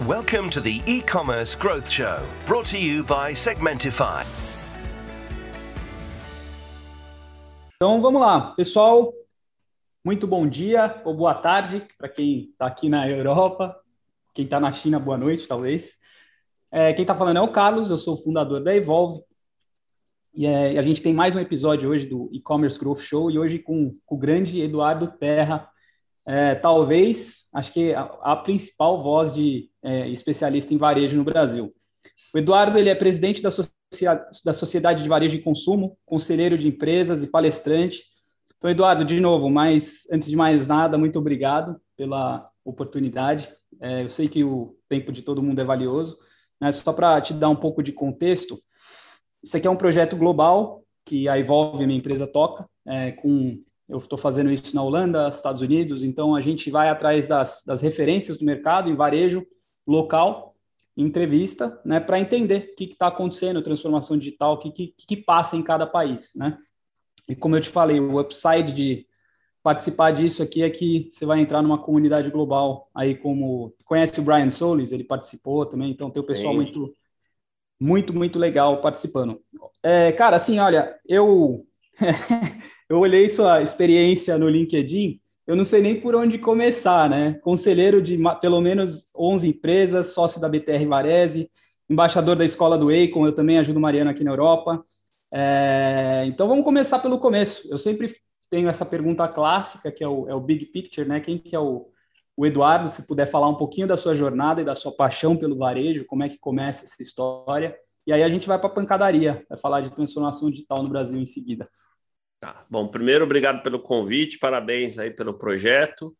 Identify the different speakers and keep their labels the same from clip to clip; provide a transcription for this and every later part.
Speaker 1: Welcome to the e-commerce growth show, brought to you by Segmentify.
Speaker 2: Então vamos lá, pessoal. Muito bom dia ou boa tarde para quem está aqui na Europa, quem está na China, boa noite, talvez. É, quem está falando é o Carlos, eu sou o fundador da Evolve. E é, a gente tem mais um episódio hoje do e-commerce growth show e hoje com, com o grande Eduardo Terra, é, talvez, acho que a, a principal voz de é, especialista em varejo no Brasil. O Eduardo ele é presidente da, da Sociedade de Varejo e Consumo, conselheiro de empresas e palestrante. Então, Eduardo, de novo, mas antes de mais nada, muito obrigado pela oportunidade. É, eu sei que o tempo de todo mundo é valioso, mas só para te dar um pouco de contexto, isso aqui é um projeto global que a Evolve, minha empresa, toca, é, com eu estou fazendo isso na Holanda, Estados Unidos, então a gente vai atrás das, das referências do mercado em varejo local, entrevista, né, para entender o que está acontecendo, transformação digital, o que, que, que passa em cada país, né? E como eu te falei, o upside de participar disso aqui é que você vai entrar numa comunidade global, aí como conhece o Brian Solis, ele participou também, então tem o pessoal Sim. muito, muito, muito legal participando. É, cara, assim, olha, eu eu olhei sua experiência no LinkedIn, eu não sei nem por onde começar, né? Conselheiro de pelo menos 11 empresas, sócio da BTR Varese, embaixador da escola do Eicon, eu também ajudo Mariana aqui na Europa. É, então vamos começar pelo começo. Eu sempre tenho essa pergunta clássica, que é o, é o Big Picture, né? Quem que é o, o Eduardo, se puder falar um pouquinho da sua jornada e da sua paixão pelo varejo, como é que começa essa história. E aí a gente vai para a pancadaria, vai falar de transformação digital no Brasil em seguida.
Speaker 3: Tá. Bom, primeiro, obrigado pelo convite, parabéns aí pelo projeto.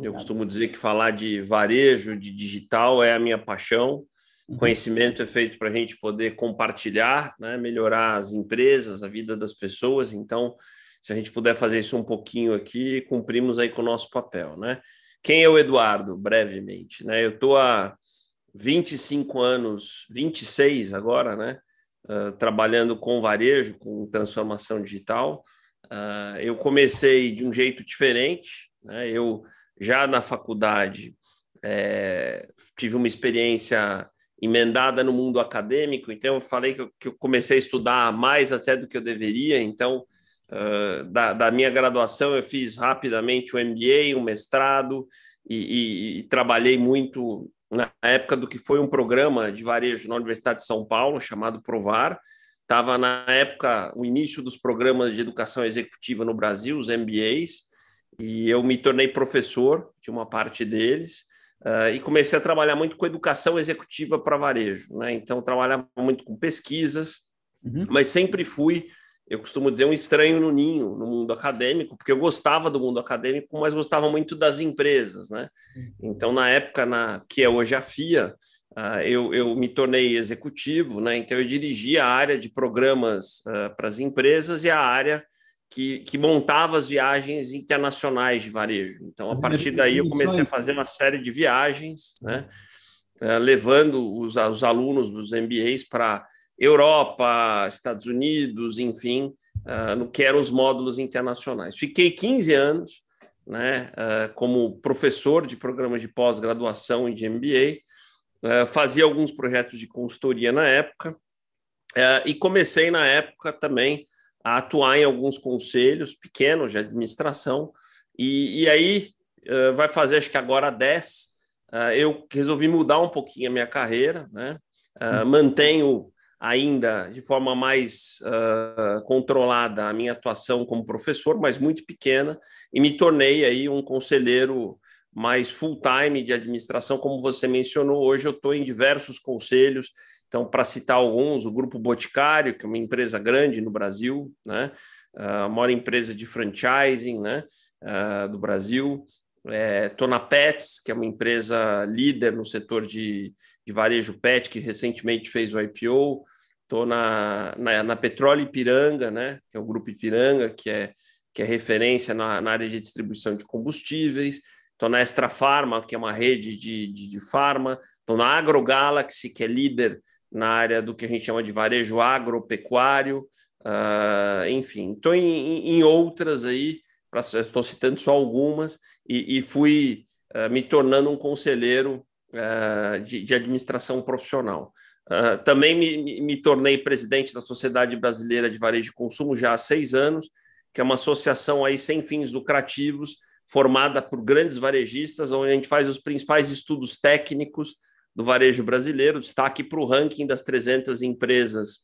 Speaker 3: Eu costumo dizer que falar de varejo, de digital, é a minha paixão. Uhum. Conhecimento é feito para a gente poder compartilhar, né, melhorar as empresas, a vida das pessoas. Então, se a gente puder fazer isso um pouquinho aqui, cumprimos aí com o nosso papel. Né? Quem é o Eduardo, brevemente? Né? Eu estou há 25 anos, 26 agora, né? uh, trabalhando com varejo, com transformação digital. Uh, eu comecei de um jeito diferente. Né? Eu, já na faculdade, é, tive uma experiência emendada no mundo acadêmico, então eu falei que eu, que eu, comecei a estudar mais até do que eu deveria, então uh, da, da, minha graduação eu fiz rapidamente o um MBA, um mestrado e, e, e, trabalhei muito na época do que foi um programa de varejo na Universidade de São Paulo, chamado Provar. Estava, na época, o início dos programas de educação executiva no Brasil, os MBAs, e eu me tornei professor de uma parte deles. Uh, e comecei a trabalhar muito com educação executiva para varejo. Né? Então, trabalhava muito com pesquisas, uhum. mas sempre fui eu costumo dizer, um estranho no ninho, no mundo acadêmico, porque eu gostava do mundo acadêmico, mas gostava muito das empresas, né? Então, na época na, que é hoje a FIA, uh, eu, eu me tornei executivo, né? Então, eu dirigia a área de programas uh, para as empresas e a área que, que montava as viagens internacionais de varejo. Então, a partir daí, eu comecei a fazer uma série de viagens, né? Uh, levando os, os alunos dos MBAs para Europa, Estados Unidos, enfim, uh, no que eram os módulos internacionais. Fiquei 15 anos né, uh, como professor de programas de pós-graduação e de MBA, uh, ah, fazia alguns projetos de consultoria na época e comecei na época também a atuar em alguns conselhos pequenos de administração e, e aí vai fazer acho que agora 10, eu resolvi mudar um pouquinho a minha carreira, né? Uhum. mantenho ainda de forma mais uh, controlada a minha atuação como professor, mas muito pequena, e me tornei aí um conselheiro mais full-time de administração, como você mencionou. Hoje eu estou em diversos conselhos, então, para citar alguns, o Grupo Boticário, que é uma empresa grande no Brasil, né? a maior empresa de franchising né? Uh, do Brasil. Estou é, na Pets, que é uma empresa líder no setor de, de varejo pet, que recentemente fez o IPO. Estou na, na, na Petróleo Ipiranga, né, que é o Grupo Ipiranga, que é, que é referência na, na área de distribuição de combustíveis. Estou na Extra Farma, que é uma rede de, de, de farma. Estou na AgroGalaxy, que é líder na área do que a gente chama de varejo agropecuário. Uh, enfim, estou em, em, outras aí, estou citando só algumas, e, e fui uh, me tornando um conselheiro uh, de, de, administração profissional. Uh, também me, me, tornei presidente da Sociedade Brasileira de Varejo de Consumo já há seis anos, que é uma associação aí sem fins lucrativos, formada por grandes varejistas, onde a gente faz os principais estudos técnicos do varejo brasileiro, destaque para o ranking das 300 empresas,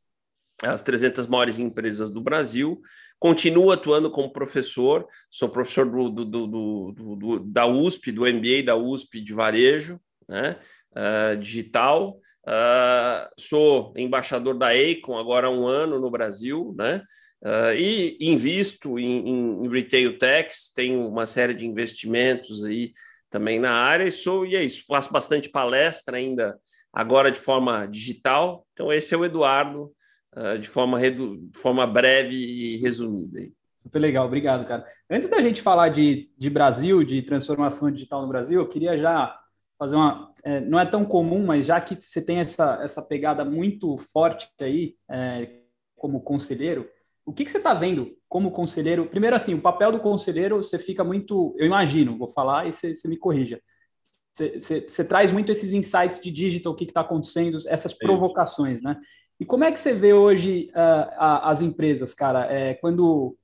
Speaker 3: as 300 maiores empresas do Brasil. Continuo atuando como professor, sou professor do, do, do, do da USP, do MBA da USP de varejo, né, uh, digital. Uh, sou embaixador da Acon agora há um ano no Brasil, né? Uh, e invisto em, em, retail techs, tenho uma série de investimentos aí também na área e sou e é isso, faço bastante palestra ainda agora de forma digital. Então esse é o Eduardo uh, de forma redu, de forma breve e resumida. Aí.
Speaker 2: Super legal, obrigado, cara. Antes da gente falar de, de Brasil, de transformação digital no Brasil, eu queria já fazer uma. É, não é tão comum, mas já que você tem essa, essa pegada muito forte aí, é, como conselheiro, o que, que você está vendo como conselheiro? Primeiro, assim, o papel do conselheiro, você fica muito, eu imagino, vou falar e você, você me corrija. Você, você, você, traz muito esses insights de digital, o que está acontecendo, essas provocações, né? E como é que você vê hoje uh, a, as empresas, cara? É, quando,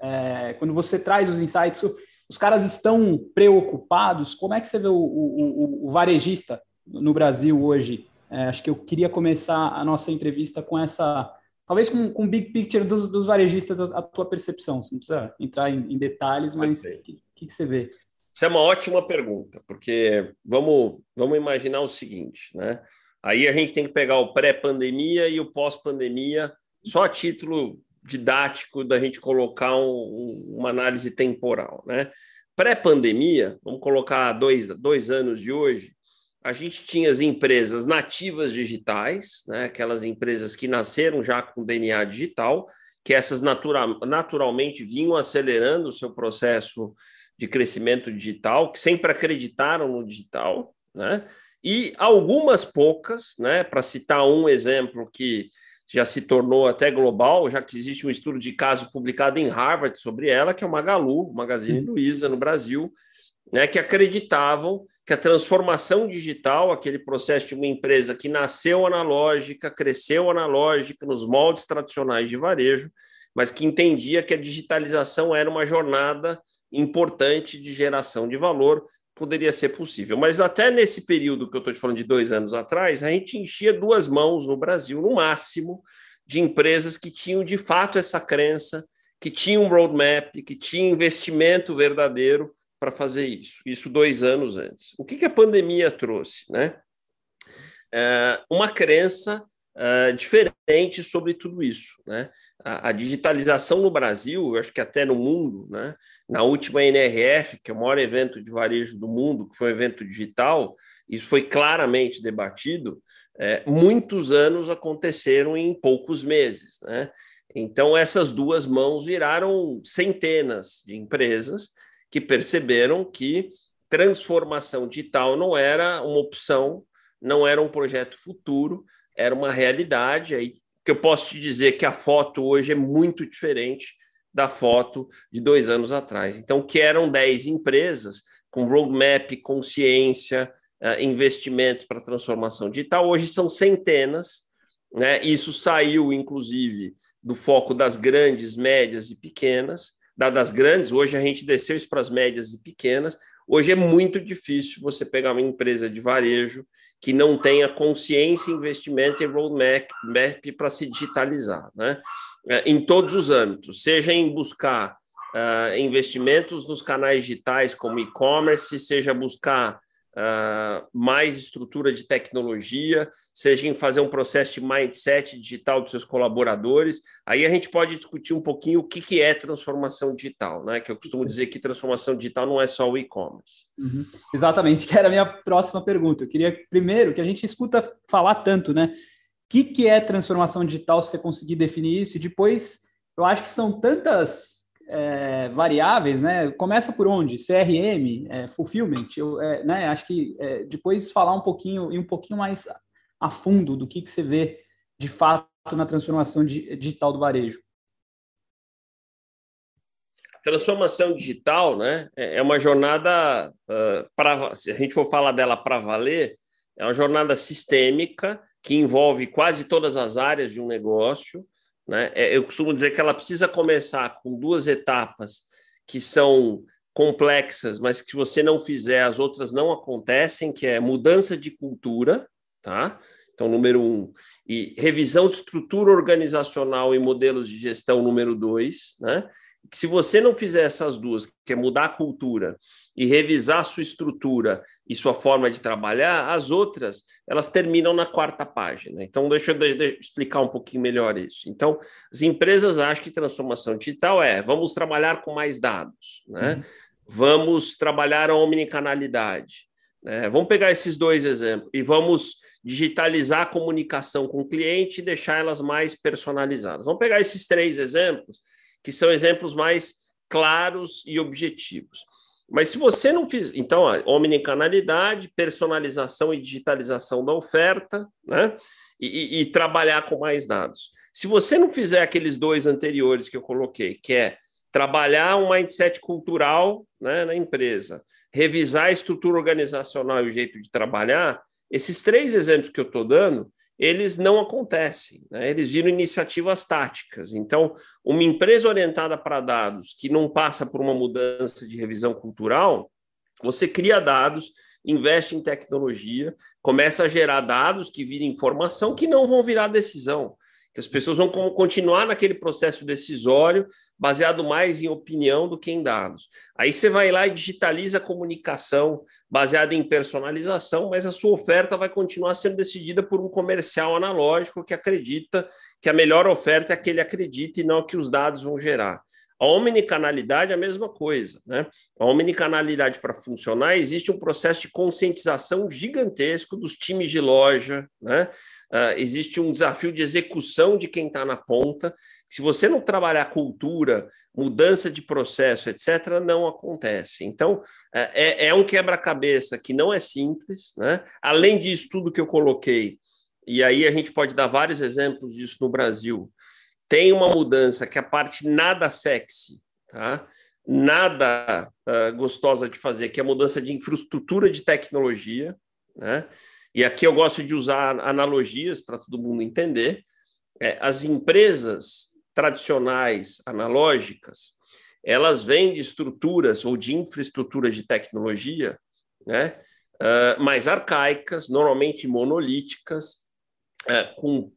Speaker 2: é, quando você traz os insights, os caras estão preocupados? Como é que você vê o, o, o, o varejista no Brasil hoje? É, acho que eu queria começar a nossa entrevista com essa talvez com, com big picture dos, dos varejistas, a, a, tua percepção. Você não precisa entrar em, em detalhes, mas o que, que, que, você vê?
Speaker 3: Isso é uma ótima pergunta, porque vamos, vamos imaginar o seguinte, né? Aí a gente tem que pegar o pré-pandemia e o pós-pandemia, só a título didático da gente colocar um, uma análise temporal, né? Pré-pandemia, vamos colocar dois, dois anos de hoje, a gente tinha as empresas nativas digitais, né, aquelas empresas que nasceram já com DNA digital, que essas natura, naturalmente vinham acelerando o seu processo de crescimento digital, que sempre acreditaram no digital, né? E algumas poucas, né, para citar um exemplo que já se tornou até global, já que existe um estudo de caso publicado em Harvard sobre ela, que é o Magalu, Magazine Luiza no Brasil, né, que acreditavam que a transformação digital, aquele processo de uma empresa que nasceu analógica, cresceu analógica nos moldes tradicionais de varejo, mas que entendia que a digitalização era uma jornada importante de geração de valor, poderia ser possível. Mas até nesse período que eu estou te falando de dois anos atrás, a gente enchia duas mãos no Brasil, no máximo, de empresas que tinham de fato essa crença, que tinham um roadmap, que tinham investimento verdadeiro para fazer isso. Isso dois anos antes. O que, que a pandemia trouxe? Né? É, uma crença é, diferente sobre tudo isso. Né? A, digitalização no Brasil, eu acho que até no mundo, né? na última NRF, que é o maior evento de varejo do mundo, que foi um evento digital, isso foi claramente debatido. É, muitos anos aconteceram em poucos meses. Né? Então, essas duas mãos viraram centenas de empresas que perceberam que transformação digital não era uma opção, não era um projeto futuro, era uma realidade. Aí que eu posso te dizer que a foto hoje é muito diferente da foto de dois anos atrás. Então, que eram 10 empresas com roadmap, consciência, eh, investimento para transformação digital, hoje são centenas. Né? Isso saiu, inclusive, do foco das grandes, médias e pequenas das grandes, hoje a gente desceu isso para as médias e pequenas. Hoje é muito difícil você pegar uma empresa de varejo que não tenha consciência, investimento e roadmap para se digitalizar, né? É, em todos os âmbitos, seja em buscar uh, investimentos nos canais digitais como e-commerce, seja buscar uh, mais estrutura de tecnologia, seja em fazer um processo de mindset digital dos seus colaboradores. Aí a gente pode discutir um pouquinho o que, que é transformação digital, né? Que eu costumo dizer que transformação digital não é só o e-commerce.
Speaker 2: Uhum. Exatamente, que era a minha próxima pergunta. Eu queria, primeiro, que a gente escuta falar tanto, né? O que, que é transformação digital, se você conseguir definir isso, e depois eu acho que são tantas é, variáveis, né? Começa por onde? CRM, é, fulfillment. Eu, é, né? Acho que é, depois falar um pouquinho e um pouquinho mais a fundo do que, que você vê de fato na transformação digital do varejo.
Speaker 3: Transformação digital, né? É, é uma jornada uh, para se a gente for falar dela para valer, é uma jornada sistêmica que envolve quase todas as áreas de um negócio. Né? É, eu costumo dizer que ela precisa começar com duas etapas que são complexas, mas que se você não fizer, as outras não acontecem, que é mudança de cultura, tá? Então, número um, e revisão de estrutura organizacional e modelos de gestão, número dois, né? Se você não fizer essas duas, que é mudar a cultura e revisar sua estrutura e sua forma de trabalhar, as outras elas terminam na quarta página. Então, deixa eu, deixa eu explicar um pouquinho melhor isso. Então, as empresas acham que transformação digital é vamos trabalhar com mais dados, né? Uhum. Vamos trabalhar a omnicanalidade. Né? Vamos pegar esses dois exemplos e vamos digitalizar a comunicação com o cliente e deixar elas mais personalizadas. Vamos pegar esses três exemplos, que são exemplos mais claros e objetivos. Mas se você não fizer, então, ó, omnicanalidade, personalização e digitalização da oferta, né? E, e, e, trabalhar com mais dados. Se você não fizer aqueles dois anteriores que eu coloquei, que é trabalhar um mindset cultural né, na empresa, revisar a estrutura organizacional e o jeito de trabalhar, esses três exemplos que eu estou dando, eles não acontecem, né? eles viram iniciativas táticas. Então, uma empresa orientada para dados que não passa por uma mudança de revisão cultural, você cria dados, investe em tecnologia, começa a gerar dados que viram informação que não vão virar decisão que as pessoas vão continuar naquele processo decisório baseado mais em opinião do que em dados. Aí você vai lá e digitaliza a comunicação baseada em personalização, mas a sua oferta vai continuar sendo decidida por um comercial analógico que acredita que a melhor oferta é a que ele acredita e não a que os dados vão gerar. A omnicanalidade é a mesma coisa, né? A omnicanalidade para funcionar existe um processo de conscientização gigantesco dos times de loja, né? Uh, existe um desafio de execução de quem está na ponta. Se você não trabalhar cultura, mudança de processo, etc., não acontece. Então, é, é um quebra-cabeça que não é simples. Né? Além disso, tudo que eu coloquei, e aí a gente pode dar vários exemplos disso no Brasil, tem uma mudança que a parte nada sexy, tá? nada uh, gostosa de fazer, que é a mudança de infraestrutura de tecnologia. Né? E aqui eu gosto de usar analogias para todo mundo entender. É, as empresas tradicionais, analógicas, elas vêm de estruturas ou de infraestruturas de tecnologia né, uh, mais arcaicas, normalmente monolíticas, uh, com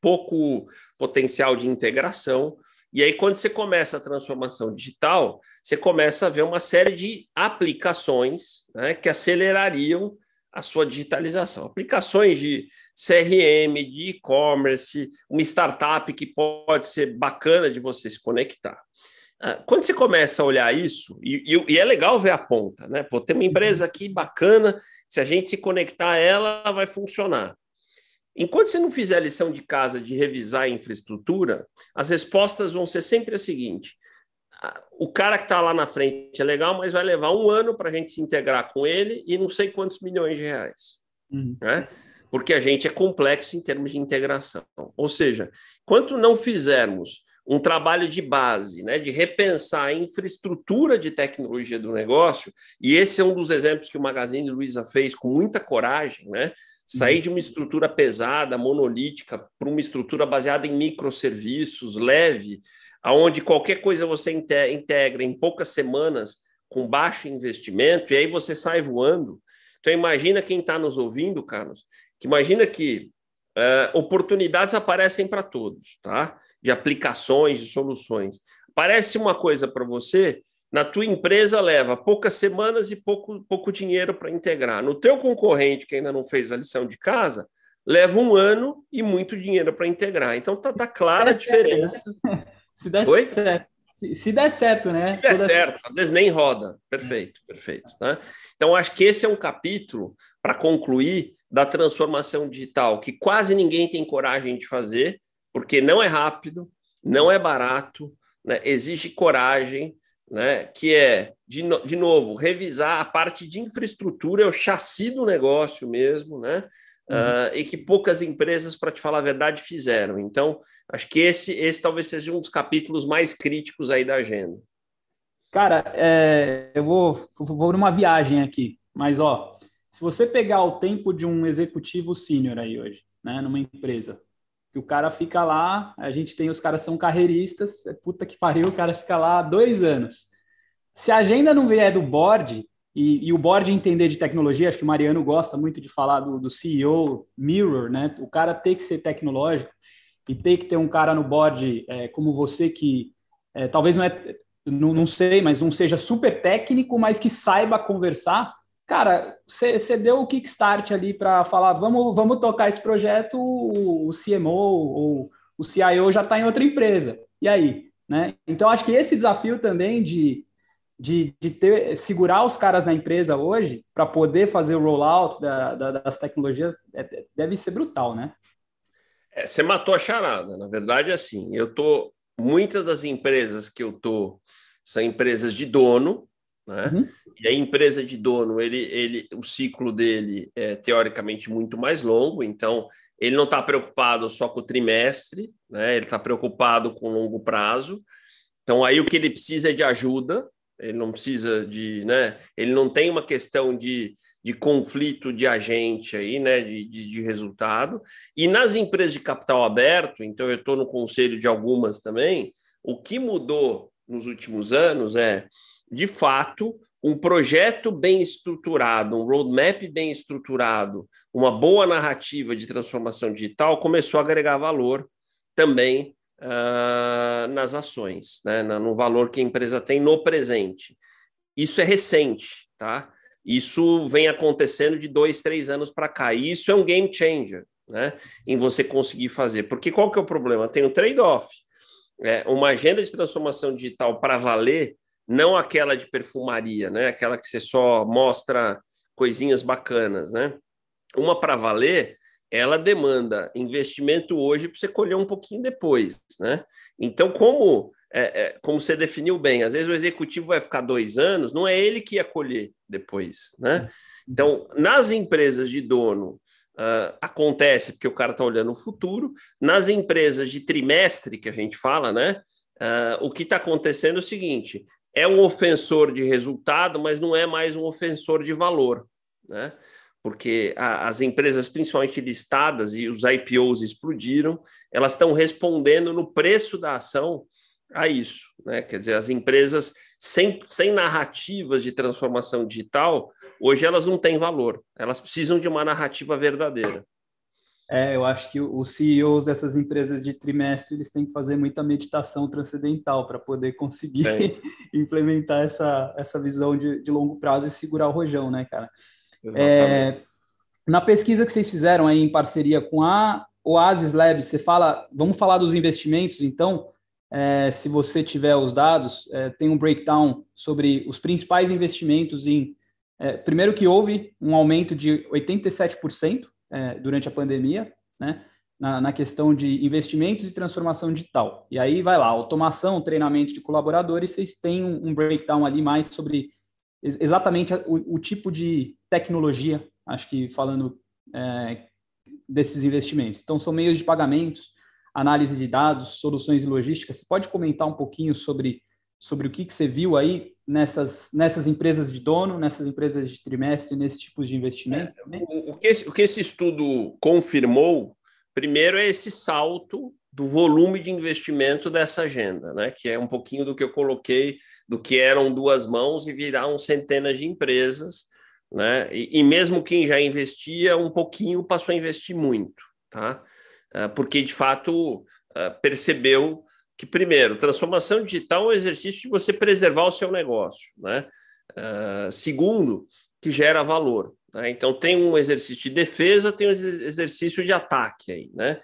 Speaker 3: pouco potencial de integração. E aí, quando você começa a transformação digital, você começa a ver uma série de aplicações né, que acelerariam a sua digitalização. Aplicações de CRM, de e-commerce, uma startup que pode ser bacana de você se conectar. Ah, quando você começa a olhar isso, e, e, é legal ver a ponta, né? Pô, tem uma empresa aqui bacana, se a gente se conectar a ela, vai funcionar. Enquanto você não fizer a lição de casa de revisar a infraestrutura, as respostas vão ser sempre a seguinte: o cara que está lá na frente é legal, mas vai levar um ano para a gente se integrar com ele e não sei quantos milhões de reais. Uhum. Né? Porque a gente é complexo em termos de integração. Ou seja, quanto não fizermos um trabalho de base, né, de repensar a infraestrutura de tecnologia do negócio, e esse é um dos exemplos que o Magazine Luiza fez com muita coragem, né? Sair de uma estrutura pesada, monolítica, para uma estrutura baseada em microserviços, leve, aonde qualquer coisa você integra em poucas semanas com baixo investimento e aí você sai voando. Então imagina quem está nos ouvindo, Carlos, que imagina que uh, oportunidades aparecem para todos, tá? De aplicações, de soluções. Parece uma coisa para você, na tua empresa leva poucas semanas e pouco, pouco dinheiro para integrar. No teu concorrente que ainda não fez a lição de casa, leva um ano e muito dinheiro para integrar. Então tá, tá clara a diferença.
Speaker 2: Se der Oi? certo. Se, se, der certo, né?
Speaker 3: Se der Toda... certo, às vezes nem roda. Perfeito, perfeito. Tá? Então, acho que esse é um capítulo para concluir da transformação digital que quase ninguém tem coragem de fazer, porque não é rápido, não é barato, né? exige coragem, né? que é, de, no, de novo, revisar a parte de infraestrutura, é o chassi do negócio mesmo, né? Uhum. Uh, e que poucas empresas, para te falar a verdade, fizeram. Então, acho que esse, esse talvez seja um dos capítulos mais críticos aí da agenda.
Speaker 2: Cara, é, eu vou, vou numa viagem aqui, mas ó, se você pegar o tempo de um executivo sênior aí hoje, né, numa empresa, que o cara fica lá, a gente tem os caras são carreiristas, é puta que pariu, o cara fica lá dois anos. Se a agenda não vier do board, e, e, o board entender de tecnologia, acho que o Mariano gosta muito de falar do, do CEO Mirror, né? O cara tem que ser tecnológico e tem que ter um cara no board é, como você que é, talvez não é, não, não, sei, mas não seja super técnico, mas que saiba conversar. Cara, você deu o kickstart ali para falar, vamos, vamos tocar esse projeto, o, CMO ou o CIO já está em outra empresa. E aí? Né? Então, acho que esse desafio também de de, de ter, segurar os caras na empresa hoje para poder fazer o rollout da, da, das tecnologias é, deve ser brutal, né?
Speaker 3: É, você matou a charada. Na verdade, assim, eu tô muitas das empresas que eu tô são empresas de dono, né? Uhum. E a empresa de dono, ele, ele, o ciclo dele é teoricamente muito mais longo, então ele não está preocupado só com o trimestre, né? Ele está preocupado com o longo prazo. Então aí o que ele precisa é de ajuda, ele não precisa de, né? Ele não tem uma questão de, de conflito de agente aí, né? De, de, de resultado. E nas empresas de capital aberto, então eu estou no conselho de algumas também, o que mudou nos últimos anos é, de fato, um projeto bem estruturado, um roadmap bem estruturado, uma boa narrativa de transformação digital começou a agregar valor também uh, nas ações, né, no valor que a empresa tem no presente. Isso é recente, tá? Isso vem acontecendo de dois, três anos para cá. E isso é um game changer, né? Em você conseguir fazer. Porque qual que é o problema? Tem um trade-off. É, uma agenda de transformação digital para valer, não aquela de perfumaria, né? Aquela que você só mostra coisinhas bacanas, né? Uma para valer, ela demanda investimento hoje para você colher um pouquinho depois, né? Então, como é, é, como você definiu bem, às vezes o executivo vai ficar dois anos, não é ele que ia colher depois, né? Então, nas empresas de dono uh, acontece porque o cara está olhando o futuro. Nas empresas de trimestre que a gente fala, né? Uh, o que está acontecendo é o seguinte: é um ofensor de resultado, mas não é mais um ofensor de valor, né? porque a, as empresas, principalmente listadas, e os IPOs explodiram, elas estão respondendo no preço da ação a isso. Né? Quer dizer, as empresas sem, sem narrativas de transformação digital, hoje elas não têm valor, elas precisam de uma narrativa verdadeira.
Speaker 2: É, eu acho que os CEOs dessas empresas de trimestre eles têm que fazer muita meditação transcendental para poder conseguir é. implementar essa, essa visão de, de longo prazo e segurar o rojão, né, cara? É, na pesquisa que vocês fizeram aí em parceria com a Oasis Labs, você fala, vamos falar dos investimentos, então, é, se você tiver os dados, é, tem um breakdown sobre os principais investimentos em. É, primeiro que houve um aumento de 87% é, durante a pandemia, né? Na, na, questão de investimentos e transformação digital. E aí vai lá, automação, treinamento de colaboradores, vocês têm um, um breakdown ali mais sobre exatamente o, o, tipo de tecnologia, acho que falando é, desses investimentos. Então, são meios de pagamentos, análise de dados, soluções e logística. Você pode comentar um pouquinho sobre, sobre o que, que você viu aí nessas, nessas empresas de dono, nessas empresas de trimestre, nesses tipos de investimento?
Speaker 3: É, o, o, que esse, o que esse estudo confirmou, primeiro, é esse salto do volume de investimento dessa agenda, né? que é um pouquinho do que eu coloquei, do que eram duas mãos e viraram centenas de empresas, né? E, e, mesmo quem já investia um pouquinho passou a investir muito, tá? Ah, porque de fato ah, percebeu que primeiro, transformação digital é um exercício de você preservar o seu negócio, né? Ah, segundo, que gera valor. Né? Então tem um exercício de defesa, tem um exercício de ataque aí, né?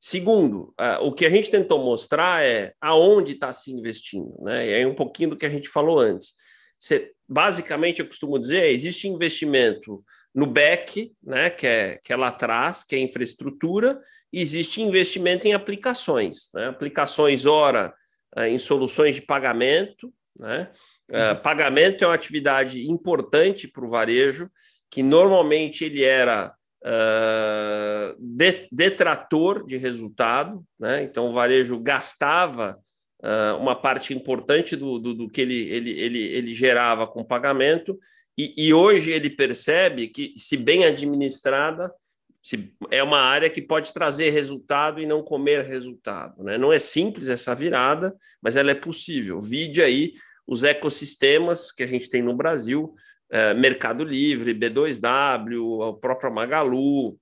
Speaker 3: Segundo, uh, o que a gente tentou mostrar é aonde está se investindo, né? E aí um pouquinho do que a gente falou antes. Você, basicamente, eu costumo dizer, existe investimento no back, né, que é, que é lá atrás, que é infraestrutura, existe investimento em aplicações, né? aplicações, ora, uh, em soluções de pagamento, né? Uh, pagamento é uma atividade importante para o varejo, que normalmente ele era uh, detrator de resultado, né? então o varejo gastava uh, uma parte importante do, do, do, que ele, ele, ele, ele gerava com pagamento, e, e hoje ele percebe que, se bem administrada, se, é uma área que pode trazer resultado e não comer resultado. Né? Não é simples essa virada, mas ela é possível. Vide aí os ecossistemas que a gente tem no Brasil, é, Mercado Livre, B2W, a própria Magalu,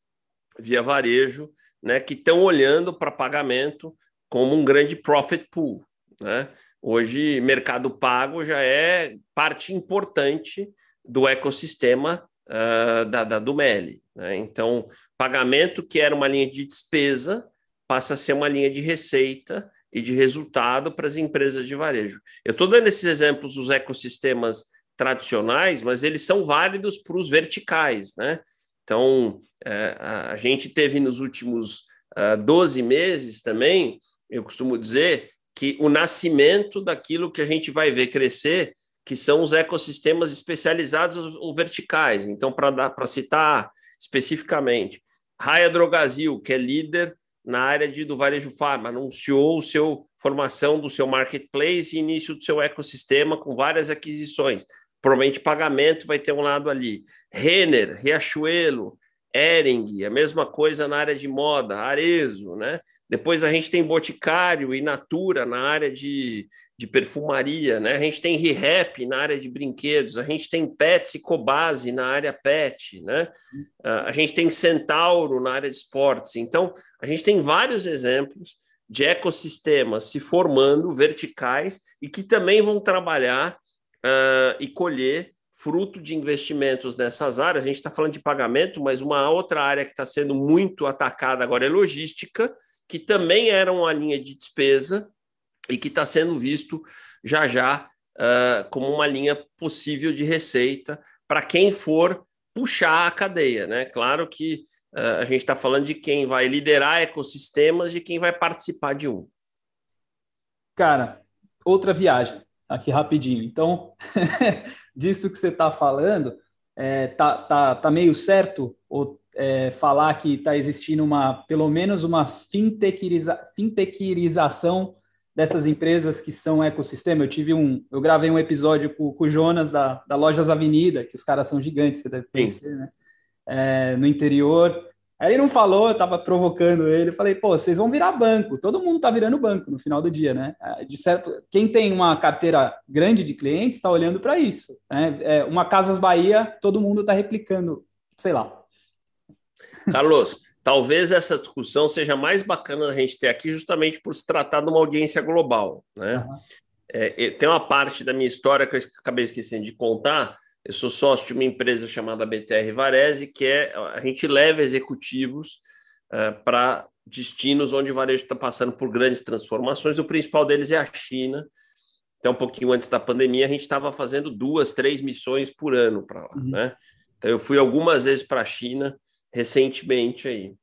Speaker 3: Via Varejo, né, que estão olhando para pagamento como um grande profit pool. Né? Hoje, Mercado Pago já é parte importante do ecossistema uh, da, da, do MELI. Né? Então, pagamento que era uma linha de despesa passa a ser uma linha de receita e de resultado para as empresas de varejo. Eu estou dando esses exemplos dos ecossistemas tradicionais, mas eles são válidos para os verticais. Né? Então, uh, a gente teve nos últimos uh, ah, 12 meses também, eu costumo dizer, que o nascimento daquilo que a gente vai ver crescer que são os ecossistemas especializados ou verticais. Então, para citar especificamente, Raia Drogazil, que é líder na área de, do varejo farma, anunciou o seu formação do seu marketplace e início do seu ecossistema com várias aquisições. Provavelmente pagamento vai ter um lado ali. Renner, Riachuelo, Ering, a mesma coisa na área de moda, Arezo, né? Depois a gente tem Boticário e Natura na área de, de perfumaria, né? A gente tem ReHap na área de brinquedos, a gente tem Pets e Cobase na área pet, né? A gente tem Centauro na área de esportes. Então, a gente tem vários exemplos de ecossistemas se formando verticais e que também vão trabalhar uh, e colher fruto de investimentos nessas áreas. A gente está falando de pagamento, mas uma outra área que está sendo muito atacada agora é logística, que também era uma linha de despesa e que está sendo visto já já uh, como uma linha possível de receita para quem for puxar a cadeia. Né? Claro que uh, a gente está falando de quem vai liderar ecossistemas, de quem vai participar de um.
Speaker 2: Cara, outra viagem, aqui rapidinho. Então, disso que você está falando, é, tá, tá, tá meio certo ou, é, falar que está existindo uma, pelo menos uma fintechiza, fintechização dessas empresas que são ecossistema. Eu tive um, eu gravei um episódio com, com o Jonas da, da Lojas Avenida, que os caras são gigantes, você deve conhecer, Sim. né? É, no interior. Aí ele não falou, eu tava provocando ele. Eu falei, pô, vocês vão virar banco. Todo mundo tá virando banco no final do dia, né? É, de certo, quem tem uma carteira grande de clientes está olhando para isso. Né? É, uma Casas Bahia, todo mundo está replicando, sei lá.
Speaker 3: Carlos, talvez essa discussão seja mais bacana a gente ter aqui, justamente por se tratar de uma audiência global. Né? Uhum. É, tem uma parte da minha história que eu acabei esquecendo de contar. Eu sou sócio de uma empresa chamada BTR Varese, que é a gente leva executivos uh, para destinos onde o varejo está passando por grandes transformações. O principal deles é a China. Então, um pouquinho antes da pandemia, a gente estava fazendo duas, três missões por ano para lá. Uhum. Né? Então, eu fui algumas vezes para a China recentemente aí.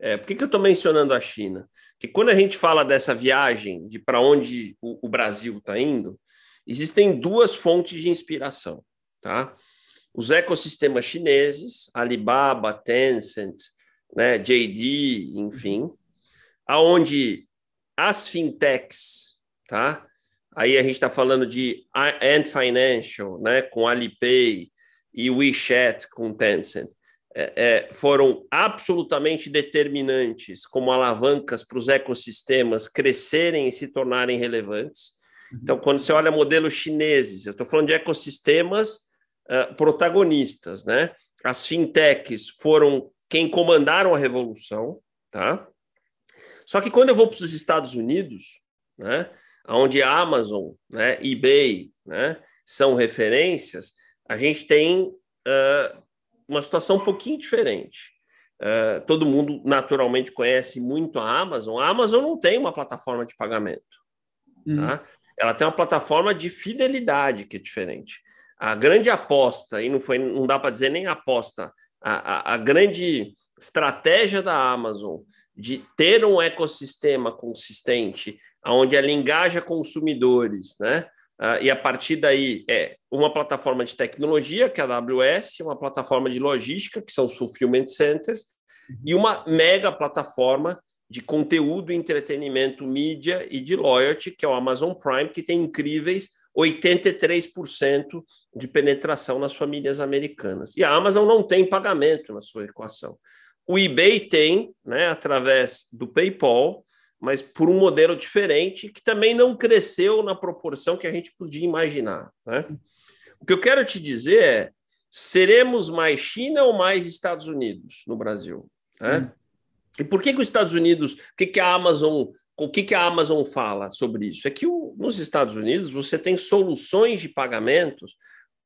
Speaker 3: É, por que, que eu estou mencionando a China? Porque quando a gente fala dessa viagem de para onde o, o Brasil está indo, existem duas fontes de inspiração, tá? Os ecossistemas chineses, Alibaba, Tencent, né, JD, enfim, aonde as fintechs, tá? Aí a gente está falando de Ant Financial, né, com Alipay e WeChat com Tencent é, é, foram absolutamente determinantes como alavancas para os ecossistemas crescerem e se tornarem relevantes. Uhum. Então, quando você olha modelos chineses, eu estou falando de ecossistemas uh, protagonistas, né? As fintechs foram quem comandaram a revolução, tá? Só que quando eu vou para os Estados Unidos, né, onde a Amazon, né, eBay, né, são referências, a gente tem uh, uma situação um pouquinho diferente. Uh, todo mundo naturalmente conhece muito a Amazon. A Amazon não tem uma plataforma de pagamento. Hum. Tá? Ela tem uma plataforma de fidelidade que é diferente. A grande aposta, e não, foi, não dá para dizer nem aposta, a, a, a grande estratégia da Amazon de ter um ecossistema consistente, onde ela engaja consumidores, né? Uh, e a partir daí é uma plataforma de tecnologia, que é a AWS, uma plataforma de logística, que são os fulfillment centers, uhum. e uma mega plataforma de conteúdo, entretenimento, mídia e de loyalty, que é o Amazon Prime, que tem incríveis 83% de penetração nas famílias americanas. E a Amazon não tem pagamento na sua equação. O eBay tem, né, através do PayPal, mas por um modelo diferente, que também não cresceu na proporção que a gente podia imaginar. Né? O que eu quero te dizer é: seremos mais China ou mais Estados Unidos no Brasil? Né? Hum. E por que, que os Estados Unidos, o que, que a Amazon, o que, que a Amazon fala sobre isso? É que o, nos Estados Unidos você tem soluções de pagamentos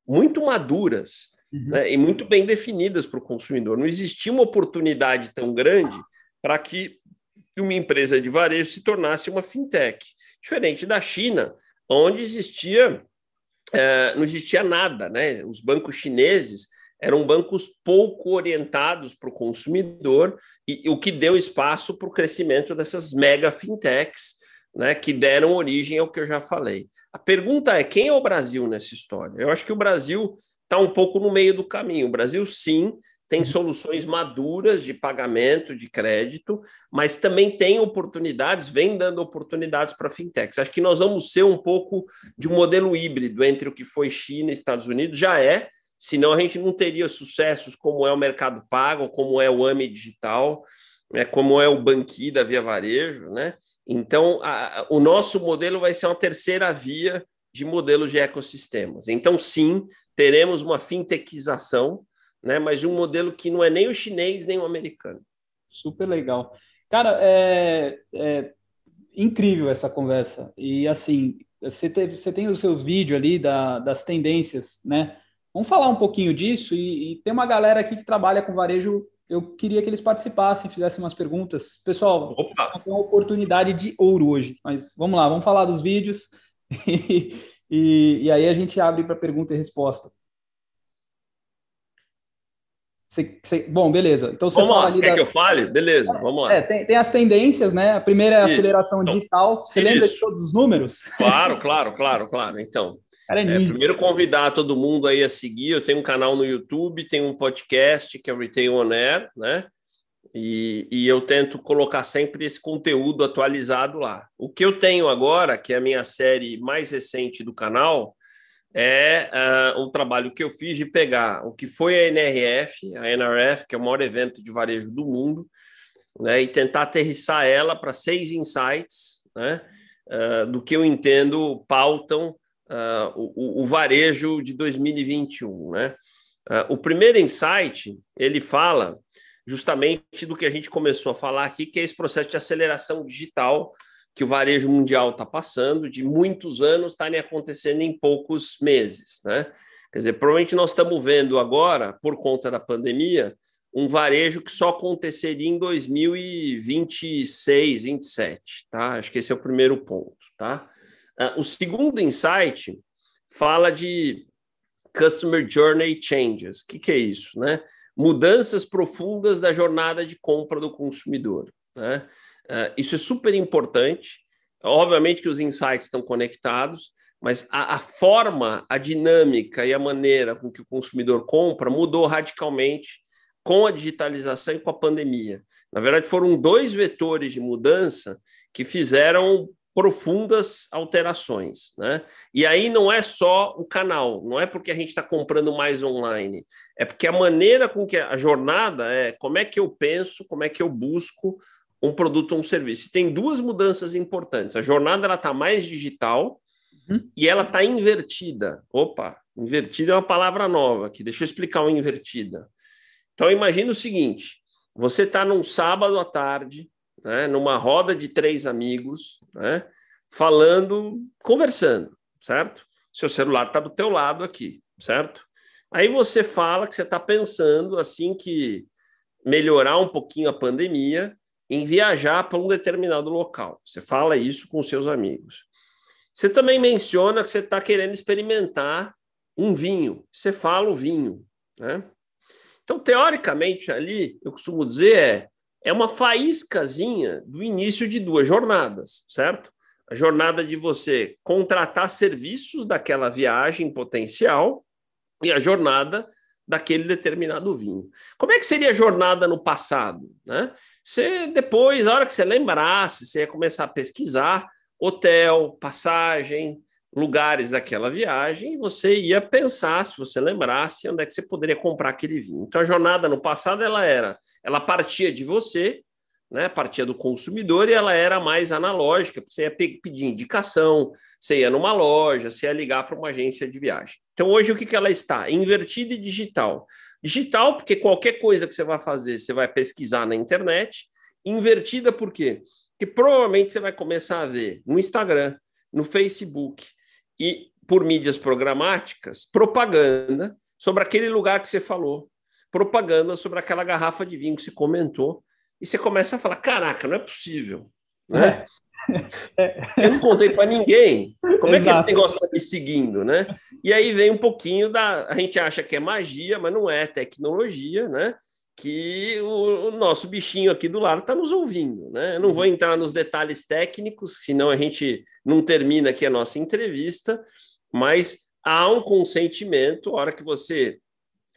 Speaker 3: muito maduras uhum. né, e muito bem definidas para o consumidor. Não existia uma oportunidade tão grande para que uma empresa de varejo se tornasse uma fintech, diferente da China, onde existia é, não existia nada, né? Os bancos chineses eram bancos pouco orientados para o consumidor, e, e, o que deu espaço para o crescimento dessas mega fintechs, né, que deram origem ao que eu já falei. A pergunta é: quem é o Brasil nessa história? Eu acho que o Brasil está um pouco no meio do caminho. O Brasil, sim, tem soluções maduras de pagamento, de crédito, mas também tem oportunidades, vem dando oportunidades para fintechs. Acho que nós vamos ser um pouco de um modelo híbrido entre o que foi China e Estados Unidos, já é, senão a gente não teria sucessos como é o Mercado Pago, como é o AME Digital, né, como é o Banqui da Via Varejo, né? Então, a, o nosso modelo vai ser uma terceira via de modelos de ecossistemas. Então, sim, teremos uma fintechização, né? Mas de um modelo que não é nem o chinês nem o americano.
Speaker 2: Super legal. Cara, é, é incrível essa conversa. E assim, você, teve, você tem os seus vídeos ali da, das tendências, né? Vamos falar um pouquinho disso e, e, tem uma galera aqui que trabalha com varejo. Eu queria que eles participassem, fizessem umas perguntas. Pessoal, tem uma oportunidade de ouro hoje. Mas vamos lá, vamos falar dos vídeos e, e, e aí a gente abre para pergunta e resposta. Você, você, bom, beleza. Então você
Speaker 3: vamos fala lá. ali Quer da... que eu fale? Beleza,
Speaker 2: é,
Speaker 3: vamos lá.
Speaker 2: É, tem, tem, as tendências, né? A primeira é a isso. aceleração então, digital. Você isso. lembra de todos os números?
Speaker 3: Claro, claro, claro, claro. Então, é, é primeiro convidar todo mundo aí a seguir. Eu tenho um canal no YouTube, tenho um podcast que é o Retail On Air, né? E, e eu tento colocar sempre esse conteúdo atualizado lá. O que eu tenho agora, que é a minha série mais recente do canal, é uh, um trabalho que eu fiz de pegar o que foi a NRF, a NRF, que é o maior evento de varejo do mundo, né, e tentar aterrissar ela para seis insights né, uh, do que eu entendo pautam uh, o, o, varejo de 2021. Né? o primeiro insight, ele fala justamente do que a gente começou a falar aqui, que é esse processo de aceleração digital que o varejo mundial está passando, de muitos anos estarem acontecendo em poucos meses. Né? Quer dizer, provavelmente nós estamos vendo agora, por conta da pandemia, um varejo que só aconteceria em 2026, 27. Tá? Acho que esse é o primeiro ponto. Tá? Uh, o segundo insight fala de Customer Journey Changes. O que, que é isso? Né? Mudanças profundas da jornada de compra do consumidor. Né? Uh, isso é super importante. Obviamente que os insights estão conectados, mas a, a, forma, a dinâmica e a maneira com que o consumidor compra mudou radicalmente com a digitalização e com a pandemia. Na verdade, foram dois vetores de mudança que fizeram profundas alterações, né? E aí não é só o canal, não é porque a gente está comprando mais online, é porque a maneira com que a jornada é como é que eu penso, como é que eu busco um produto ou um serviço. Tem duas mudanças importantes. A jornada ela está mais digital uhum. e ela está invertida. Opa, invertida é uma palavra nova aqui. Deixa eu explicar o invertida. Então imagine o seguinte: você está num sábado à tarde, né, numa roda de três amigos, né, falando, conversando, certo? Seu celular está do teu lado aqui, certo? Aí você fala que você está pensando assim que melhorar um pouquinho a pandemia em viajar para um determinado local. Você fala isso com seus amigos. Você também menciona que você está querendo experimentar um vinho. Você fala o vinho. Né? Então, teoricamente, ali, eu costumo dizer, é, é uma faíscazinha do início de duas jornadas, certo? A jornada de você contratar serviços daquela viagem potencial e a jornada daquele determinado vinho. Como é que seria a jornada no passado? Né? Você depois, a hora que você lembrasse, você ia começar a pesquisar hotel, passagem, lugares daquela viagem e você ia pensar, se você lembrasse, onde é que você poderia comprar aquele vinho. Então a jornada no passado ela era, ela partia de você, né, partia do consumidor e ela era mais analógica, você ia pedir indicação, você ia numa loja, você ia ligar para uma agência de viagem. Então hoje o que, que ela está? Invertida e digital. Digital porque qualquer coisa que você vai fazer, você vai pesquisar na internet. Invertida por quê? Porque provavelmente você vai começar a ver no Instagram, no Facebook, e por mídias programáticas, propaganda sobre aquele lugar que você falou, propaganda sobre aquela garrafa de vinho que você comentou, e você começa a falar: caraca, não é possível. Né? É. Eu não contei para ninguém. Como é que esse negócio está me seguindo, né? E aí vem um pouquinho da. A gente acha que é magia, mas não é tecnologia, né? Que o, o nosso bichinho aqui do lado está nos ouvindo, né? Eu não vou entrar nos detalhes técnicos, senão a gente não termina aqui a nossa entrevista, mas há um consentimento, a hora que você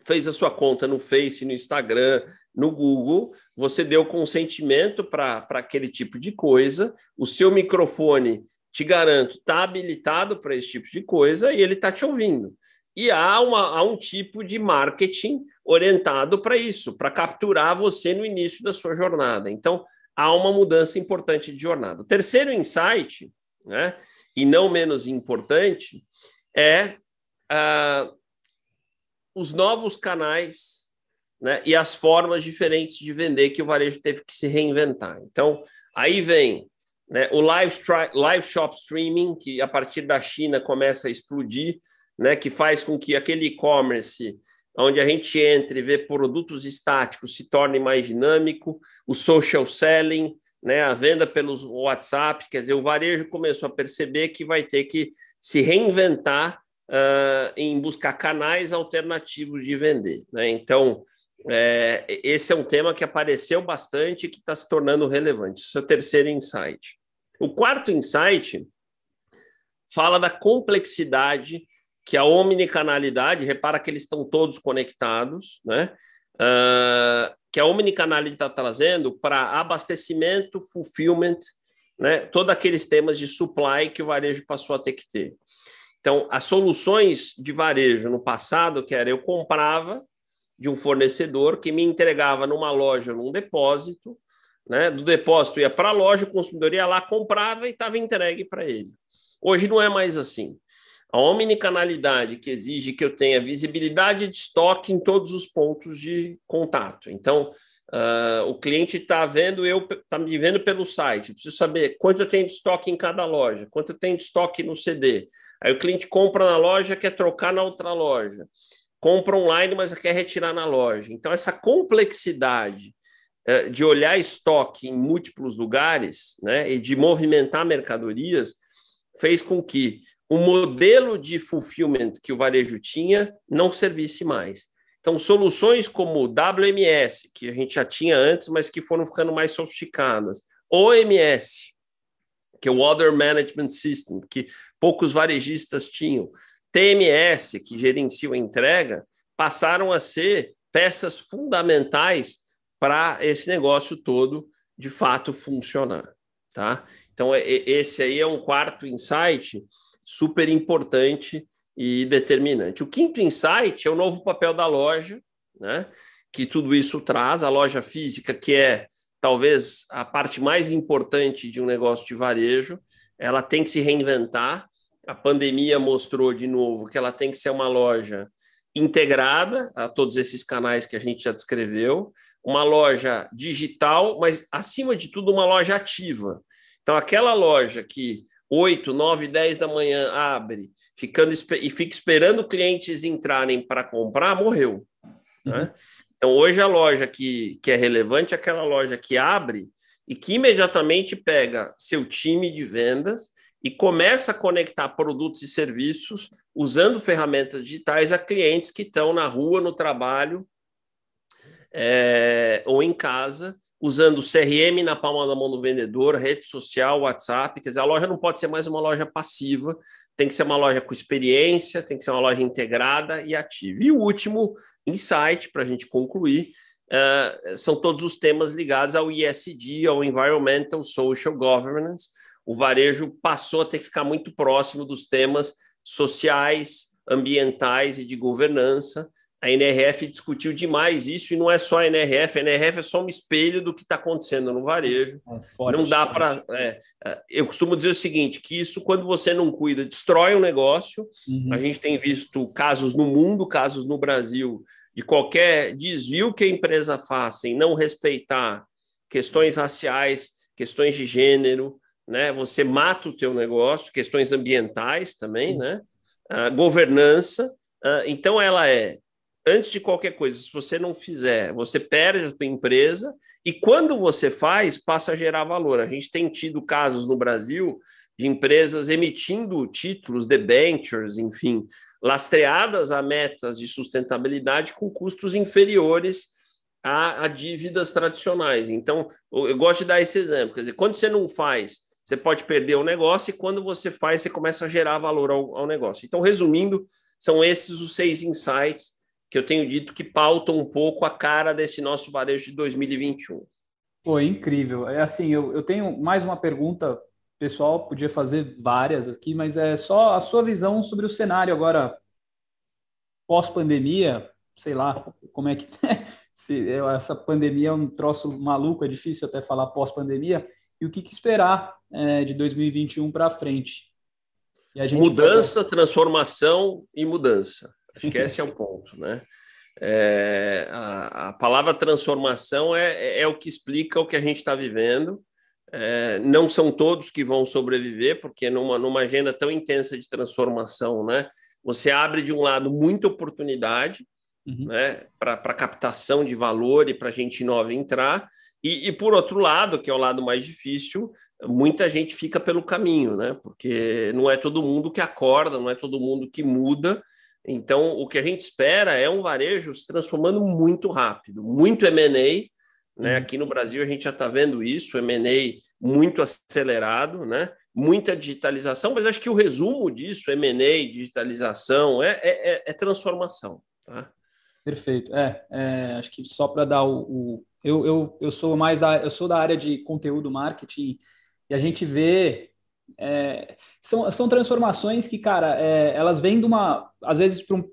Speaker 3: fez a sua conta no Face, no Instagram, no Google, você deu consentimento para aquele tipo de coisa, o seu microfone, te garanto, está habilitado para esse tipo de coisa e ele está te ouvindo. E há, uma, há um tipo de marketing orientado para isso, para capturar você no início da sua jornada. Então, há uma mudança importante de jornada. Terceiro insight, né, e não menos importante, é uh, os novos canais né, e as formas diferentes de vender que o varejo teve que se reinventar. Então, aí vem né, o live, live shop streaming, que a partir da China começa a explodir, né, que faz com que aquele e-commerce onde a gente entre e vê produtos estáticos se torne mais dinâmico, o social selling, né, a venda pelos WhatsApp, quer dizer, o varejo começou a perceber que vai ter que se reinventar uh, em buscar canais alternativos de vender. Né? Então, é, esse é um tema que apareceu bastante e que está se tornando relevante. Esse é o terceiro insight. O quarto insight fala da complexidade que a omnicanalidade, repara que eles estão todos conectados, né? Uh, que a omnicanalidade está trazendo para abastecimento, fulfillment, né? Todos aqueles temas de supply que o varejo passou a ter que ter. Então, as soluções de varejo no passado, que era eu comprava de um fornecedor que me entregava numa loja, num depósito, né? Do depósito ia para a loja, o consumidor ia lá, comprava e estava entregue para ele. Hoje não é mais assim. A omnicanalidade que exige que eu tenha visibilidade de estoque em todos os pontos de contato. Então, uh, o cliente está vendo, eu está me vendo pelo site. preciso saber quanto eu tenho de estoque em cada loja, quanto eu tenho de estoque no CD. Aí o cliente compra na loja, quer trocar na outra loja compra online, mas quer retirar na loja. Então, essa complexidade eh, de olhar estoque em múltiplos lugares né, e de movimentar mercadorias fez com que o modelo de fulfillment que o varejo tinha não servisse mais. Então, soluções como WMS, que a gente já tinha antes, mas que foram ficando mais sofisticadas, OMS, que é o Order Management System, que poucos varejistas tinham, TMS, que gerencia a entrega, passaram a ser peças fundamentais para esse negócio todo de fato funcionar, tá? Então esse aí é um quarto insight super importante e determinante. O quinto insight é o novo papel da loja, né? Que tudo isso traz a loja física, que é talvez a parte mais importante de um negócio de varejo, ela tem que se reinventar a pandemia mostrou de novo que ela tem que ser uma loja integrada a todos esses canais que a gente já descreveu, uma loja digital, mas acima de tudo uma loja ativa. Então, aquela loja que 8, 9, 10 da manhã abre ficando e fica esperando clientes entrarem para comprar, morreu. Né? Uhum. Então, hoje a loja que, que é relevante é aquela loja que abre e que imediatamente pega seu time de vendas e começa a conectar produtos e serviços usando ferramentas digitais a clientes que estão na rua, no trabalho é, ou em casa, usando CRM na palma da mão do vendedor, rede social, WhatsApp. Quer dizer, a loja não pode ser mais uma loja passiva, tem que ser uma loja com experiência, tem que ser uma loja integrada e ativa. E o último insight, para a gente concluir, uh, são todos os temas ligados ao ESG, ao Environmental Social Governance, o varejo passou a ter que ficar muito próximo dos temas sociais, ambientais e de governança. A NRF discutiu demais isso, e não é só a NRF, a NRF é só um espelho do que está acontecendo no varejo. É não dá para. É, é, eu costumo dizer o seguinte: que isso, quando você não cuida, destrói um negócio. Uhum. A gente tem visto casos no mundo, casos no Brasil, de qualquer desvio que a empresa faça em não respeitar questões raciais, questões de gênero, né? Você mata o teu negócio, questões ambientais também, né? A governança. Então, ela é, antes de qualquer coisa, se você não fizer, você perde a tua empresa e quando você faz, passa a gerar valor. A gente tem tido casos no Brasil de empresas emitindo títulos, debentures, enfim, lastreadas a metas de sustentabilidade com custos inferiores a, a dívidas tradicionais. Então, eu gosto de dar esse exemplo. Quer dizer, quando você não faz você pode perder o negócio e quando você faz, você começa a gerar valor ao, ao negócio. Então, resumindo, são esses os seis insights que eu tenho dito que pautam um pouco a cara desse nosso varejo de 2021.
Speaker 2: Foi incrível. É assim, eu, eu tenho mais uma pergunta, pessoal, podia fazer várias aqui, mas é só a sua visão sobre o cenário agora pós-pandemia, sei lá, como é que se essa pandemia é um troço maluco, é difícil até falar pós-pandemia e o que, que esperar é, de 2021 para frente.
Speaker 3: mudança, transformação e mudança. Acho que esse é o ponto, né? É, a, a, palavra transformação é, é, é, o que explica o que a gente está vivendo. É, não são todos que vão sobreviver, porque numa, numa agenda tão intensa de transformação, né? Você abre de um lado muita oportunidade, uhum. né? Para captação de valor e para gente nova entrar, e, e, por outro lado, que é o lado mais difícil, muita gente fica pelo caminho, né? Porque não é todo mundo que acorda, não é todo mundo que muda. Então, o que a gente espera é um varejo se transformando muito rápido, muito M&A, né? Uhum. Aqui no Brasil a gente já está vendo isso, M&A muito acelerado, né? Muita digitalização, mas acho que o resumo disso, M&A, digitalização, é, é, é, é transformação, tá?
Speaker 2: Perfeito. É, é acho que só para dar o, o eu, eu, eu sou mais da, eu sou da área de conteúdo marketing e a gente vê é, são, são transformações que, cara, é, elas vêm de uma, às vezes, para um,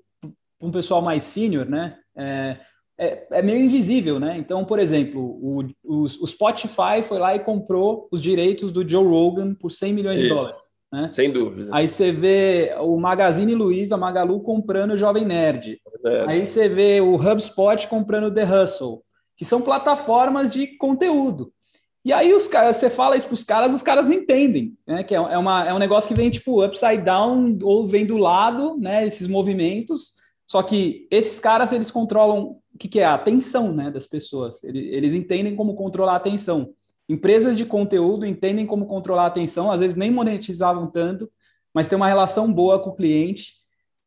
Speaker 2: um pessoal mais sênior, né? É, é, é, meio invisível, né? Então, por exemplo, o, o, o, Spotify foi lá e comprou os direitos do Joe Rogan por 100 milhões Isso. de dólares. Né?
Speaker 3: Sem dúvida.
Speaker 2: Aí você vê o Magazine Luiza, Magalu comprando o Jovem Nerd. É. Aí você vê o HubSpot comprando o The Hustle que são plataformas de conteúdo. E aí os caras, você fala isso para os caras, os caras entendem, né? Que é, é, uma, é um negócio que vem tipo upside down ou vem do lado, né? Esses movimentos. Só que esses caras eles controlam o que, que é a atenção, né? Das pessoas. Eles, eles entendem como controlar a atenção. Empresas de conteúdo entendem como controlar a atenção. Às vezes nem monetizavam tanto, mas tem uma relação boa com o cliente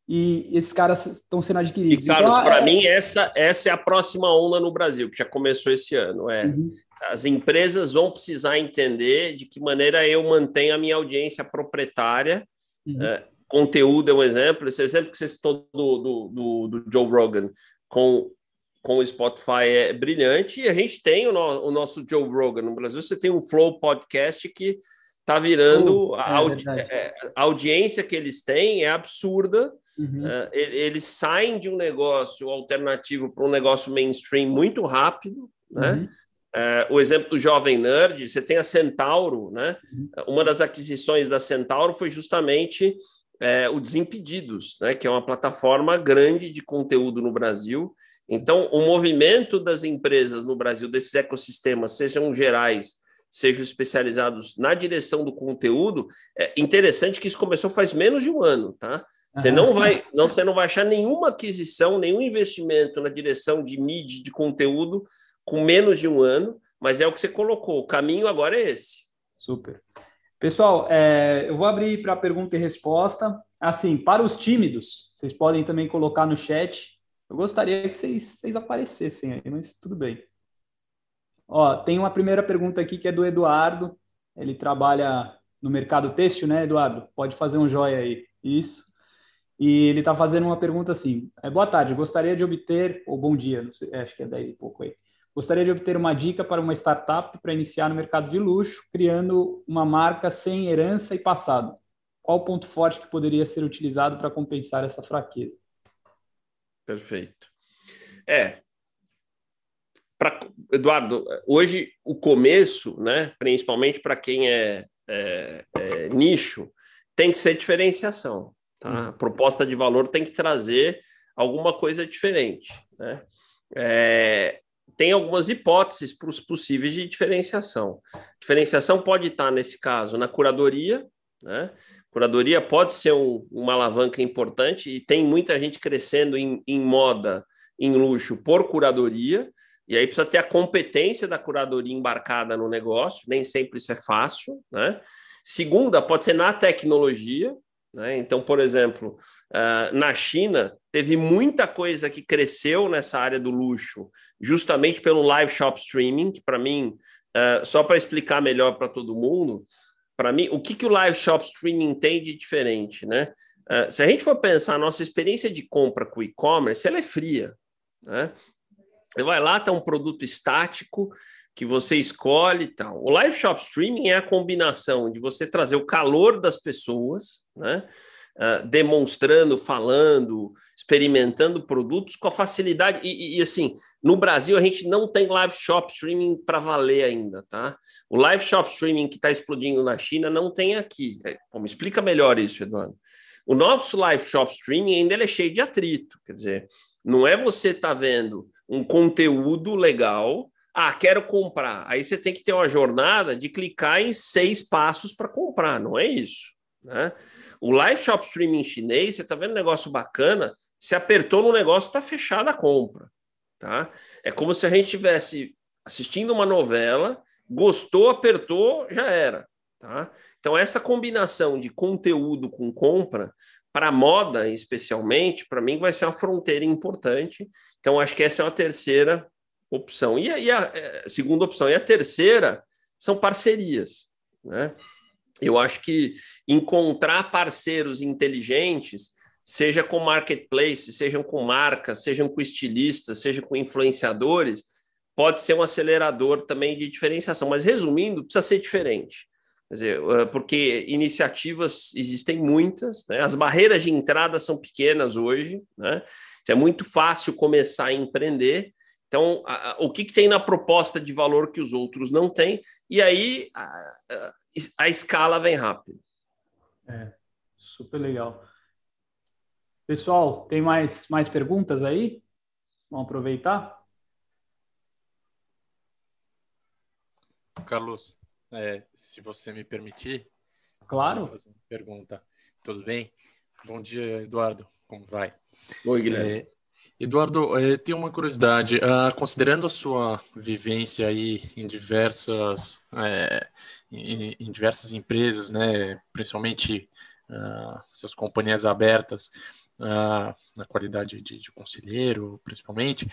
Speaker 2: e esses caras estão sendo adquiridos.
Speaker 3: E, Carlos, então, para é... mim, essa, essa é a próxima onda no Brasil, que já começou esse ano. É, uhum. As empresas vão precisar entender de que maneira eu mantenho a minha audiência proprietária. Uhum. É, conteúdo é um exemplo. Esse exemplo que você citou do, do, do, do Joe Rogan com, com o Spotify é brilhante. E a gente tem o, no, o nosso Joe Rogan no Brasil. Você tem um Flow Podcast que está virando. Uh, a, é audi é, a audiência que eles têm é absurda Uhum. Uh, eles saem de um negócio alternativo para um negócio mainstream muito rápido, né? Uhum. Uh, o exemplo do Jovem Nerd, você tem a Centauro, né? Uhum. Uma das aquisições da Centauro foi justamente é, o Desimpedidos, né? Que é uma plataforma grande de conteúdo no Brasil. Então, o movimento das empresas no Brasil, desses ecossistemas, sejam gerais, sejam especializados na direção do conteúdo, é interessante que isso começou faz menos de um ano, tá? Você não vai, não, você não vai achar nenhuma aquisição, nenhum investimento na direção de mídia, de conteúdo, com menos de um ano, mas é o que você colocou. O caminho agora é esse.
Speaker 2: Super. Pessoal, é, eu vou abrir para pergunta e resposta. Assim, para os tímidos, vocês podem também colocar no chat. Eu gostaria que vocês, vocês aparecessem aí, mas tudo bem. Ó, tem uma primeira pergunta aqui que é do Eduardo. Ele trabalha no mercado têxtil, né, Eduardo? Pode fazer um joia aí. Isso. E ele está fazendo uma pergunta assim: é, Boa tarde, gostaria de obter, ou bom dia, sei, acho que é 10 e pouco aí. Gostaria de obter uma dica para uma startup para iniciar no mercado de luxo, criando uma marca sem herança e passado. Qual o ponto forte que poderia ser utilizado para compensar essa fraqueza?
Speaker 3: Perfeito. É. Pra, Eduardo, hoje o começo, né, principalmente para quem é, é, é, nicho, tem que ser diferenciação. Tá? A uhum. proposta de valor tem que trazer alguma coisa diferente. Né? É, tem algumas hipóteses para os possíveis de diferenciação. Diferenciação pode estar, nesse caso, na curadoria, né? Curadoria pode ser um, uma alavanca importante e tem muita gente crescendo em, em moda, em luxo, por curadoria, e aí precisa ter a competência da curadoria embarcada no negócio, nem sempre isso é fácil, né? Segunda, pode ser na tecnologia, né? Então, por exemplo, uh, na China, teve muita coisa que cresceu nessa área do luxo, justamente pelo live shop streaming, que para mim, uh, só para explicar melhor para todo mundo, para mim, o que, que o live shop streaming tem de diferente, né? Uh, se a gente for pensar, a nossa experiência de compra com e-commerce, ela é fria, né? Você vai lá, tem um produto estático que você escolhe e tal. O live shop streaming é a combinação de você trazer o calor das pessoas, né? Uh, demonstrando, falando, experimentando produtos com a facilidade. E, e, assim, no Brasil a gente não tem live shop streaming para valer ainda, tá? O live shop streaming que está explodindo na China não tem aqui. É, como explica melhor isso, Eduardo? O nosso live shop streaming ainda é cheio de atrito. Quer dizer, não é você tá vendo um conteúdo legal. Ah, quero comprar. Aí você tem que ter uma jornada de clicar em seis passos para comprar, não é isso, né? O live shop streaming chinês, você está vendo um negócio bacana, se apertou no negócio, está fechada a compra. Tá? É como se a gente estivesse assistindo uma novela, gostou, apertou, já era. Tá? Então, essa combinação de conteúdo com compra, para moda especialmente, para mim vai ser uma fronteira importante. Então, acho que essa é uma terceira opção. E a, e a, é, segunda opção. E a terceira são parcerias. Né? Eu acho que encontrar parceiros inteligentes, seja com marketplace, sejam com marcas, sejam com estilistas, seja com influenciadores, pode ser um acelerador também de diferenciação. Mas resumindo, precisa ser diferente. Quer dizer, eh, porque iniciativas existem muitas, né? as barreiras de entrada são pequenas hoje, né? é muito fácil começar a empreender então, a, a, o que, que, tem na proposta de valor que os outros não têm, e aí a, a escala vem rápido.
Speaker 2: É, super legal. Pessoal, tem mais, mais perguntas aí? Vamos aproveitar?
Speaker 4: Carlos, é, se você me permitir.
Speaker 2: Claro.
Speaker 4: Fazer uma pergunta. Tudo bem? Bom dia, Eduardo. Como vai?
Speaker 3: Oi, Guilherme. É,
Speaker 4: Eduardo, eh, tenho uma curiosidade. Uh, considerando a sua vivência aí em diversas, eh, em, em, diversas empresas, né, principalmente uh, essas companhias abertas, uh, na qualidade de, de, conselheiro, principalmente,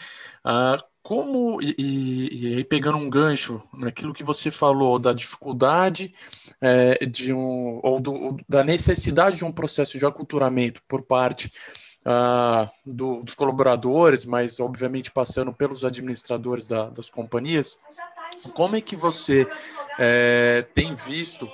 Speaker 4: como, e, e, e, pegando um gancho naquilo que você falou da dificuldade eh, de um, ou do, da necessidade de um processo de aculturamento por parte uh, do, dos colaboradores, mas obviamente passando pelos administradores da, das companhias, como é que você é, tem visto uh,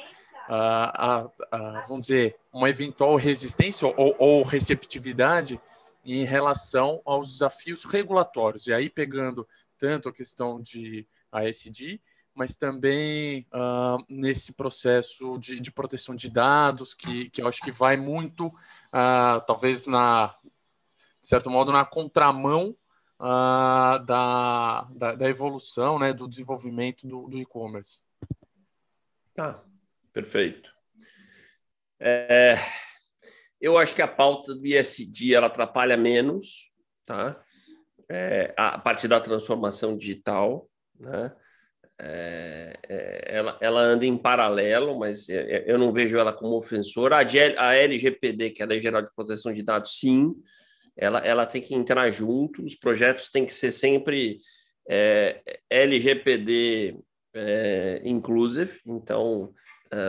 Speaker 4: a, a, vamos dizer, uma eventual resistência ou, ou receptividade em relação aos desafios regulatórios? E aí pegando tanto a questão de ASD, mas também uh, nesse processo de, de, proteção de dados, que, que eu acho que vai muito, uh, talvez, na, de certo modo, na contramão uh, da, da, da, evolução, né, do desenvolvimento do, do e-commerce.
Speaker 3: Tá, perfeito. É, eu acho que a pauta do ISD ela atrapalha menos, tá? É, a partir da transformação digital, né? É, é, ela, ela anda em paralelo, mas eu não vejo ela como ofensora. A, a LGPD, que é a Lei Geral de Proteção de Dados, sim, ela, ela tem que entrar junto, os projetos têm que ser sempre é, LGPD é, inclusive, então,